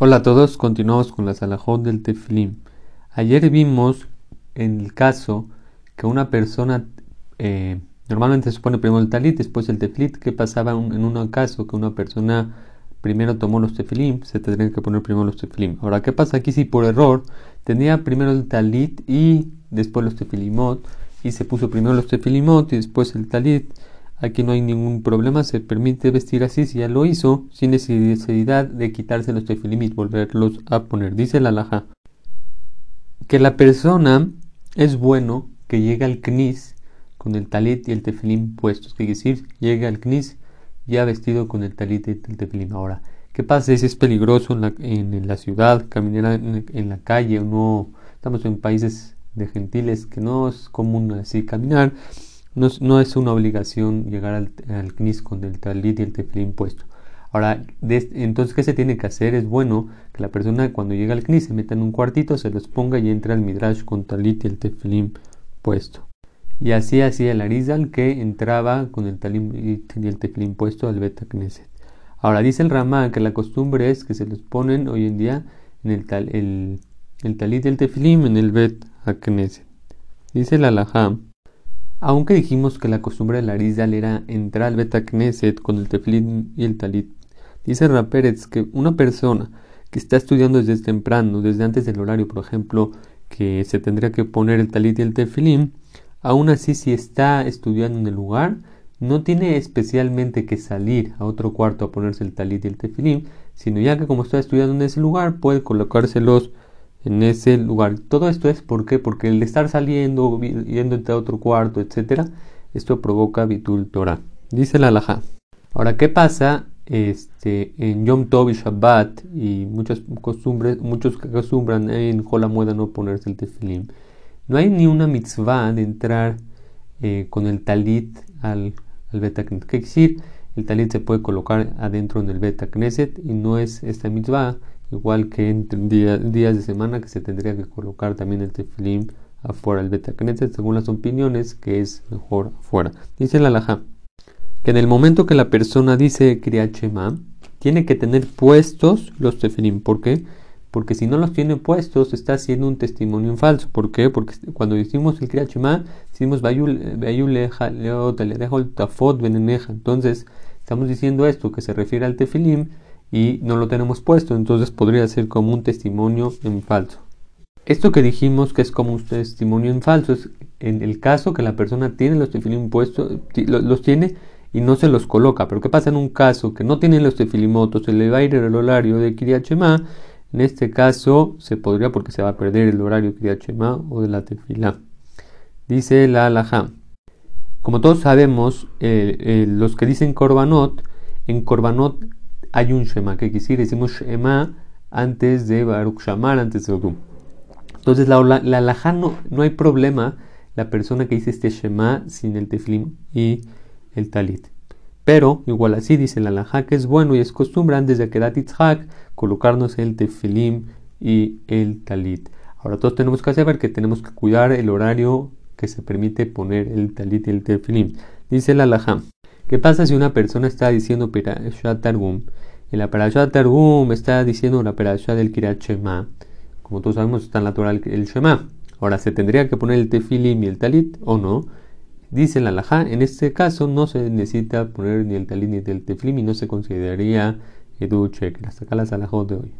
Hola a todos, continuamos con la salajot del teflim. Ayer vimos en el caso que una persona eh, normalmente se pone primero el talit, después el teflit. ¿Qué pasaba en un caso que una persona primero tomó los tefilim? Se tendrían que poner primero los tefilim. Ahora, ¿qué pasa aquí si por error tenía primero el talit y después los tefilimot? Y se puso primero los tefilimot y después el talit Aquí no hay ningún problema, se permite vestir así si ya lo hizo, sin necesidad de quitarse los tefilim y volverlos a poner. Dice la laja que la persona es bueno que llegue al knis con el talit y el tefilim puestos, que decir, llega al knis ya vestido con el talit y el tefilim. Ahora, ¿qué pasa si es peligroso en la, en la ciudad, caminar en, la calle no? Estamos en países de gentiles que no es común así caminar no, es una obligación llegar al, al knis con el talit y el tefilín puesto. Ahora, entonces, ¿qué se tiene que hacer? Es bueno que la persona cuando llega al knis se meta en un cuartito, se los ponga y entre al midrash con talit y el tefilín puesto. Y así hacía el Arizal que entraba con el talit y el tefilín puesto al beta knesset. Ahora dice el Ramá que la costumbre es que se los ponen hoy en día en el, tal, el, el talit y el tefilim en el bet knesset. Dice la Alajam aunque dijimos que la costumbre de la Arizal era entrar al Beta Knesset con el teflin y el talit, dice Rapérez que una persona que está estudiando desde temprano, desde antes del horario, por ejemplo, que se tendría que poner el talit y el tefilín, aún así si está estudiando en el lugar, no tiene especialmente que salir a otro cuarto a ponerse el talit y el tefilín, sino ya que como está estudiando en ese lugar, puede colocárselos en ese lugar. Todo esto es ¿por porque el estar saliendo, yendo entre otro cuarto, etcétera, esto provoca bitul Torah. Dice la alhaja. Ahora, ¿qué pasa este, en Yom Tov y Shabbat y muchas costumbres, muchos que acostumbran en Jolamueda no ponerse el tefilim? No hay ni una mitzvah de entrar eh, con el talit al, al beta ¿Qué decir? El talit se puede colocar adentro en el beta knesset y no es esta mitzvah igual que en días de semana que se tendría que colocar también el tefilim afuera, el beta según las opiniones que es mejor afuera. Dice la laja que en el momento que la persona dice Kriachema, tiene que tener puestos los tefilim. ¿Por qué? Porque si no los tiene puestos, está haciendo un testimonio en falso. ¿Por qué? Porque cuando decimos el Kriachema, decimos Entonces, estamos diciendo esto que se refiere al tefilim y no lo tenemos puesto, entonces podría ser como un testimonio en falso. Esto que dijimos que es como un testimonio en falso es en el caso que la persona tiene los tefilim puestos, los tiene y no se los coloca. Pero ¿qué pasa en un caso que no tiene los tefilimotos, se le va a ir el horario de Kiriachema? En este caso se podría porque se va a perder el horario de o de la tefilá. Dice la alajá. Como todos sabemos, eh, eh, los que dicen Korbanot, en Korbanot hay un Shema, que decir, decimos Shema antes de Baruch Shamar, antes de Odum. Entonces, la, la, no, hay problema, la persona que dice este Shema sin el teflim y el talit. Pero, igual así dice la alajá que es bueno y es costumbre antes de Kedat Itzhak colocarnos el teflim y el talit. Ahora todos tenemos que saber que tenemos que cuidar el horario que se permite poner el talit y el teflim. Dice la alajá. ¿Qué pasa si una persona está diciendo Perashat Targum? En la Perashat Targum está diciendo la Perashat del Kirat Shema. Como todos sabemos, está en la Torah el Shema. Ahora, ¿se tendría que poner el tefilim y el talit o no? Dice la Laja, en este caso no se necesita poner ni el talit ni el tefilim y no se consideraría edu check. Hasta acá las alajot de hoy.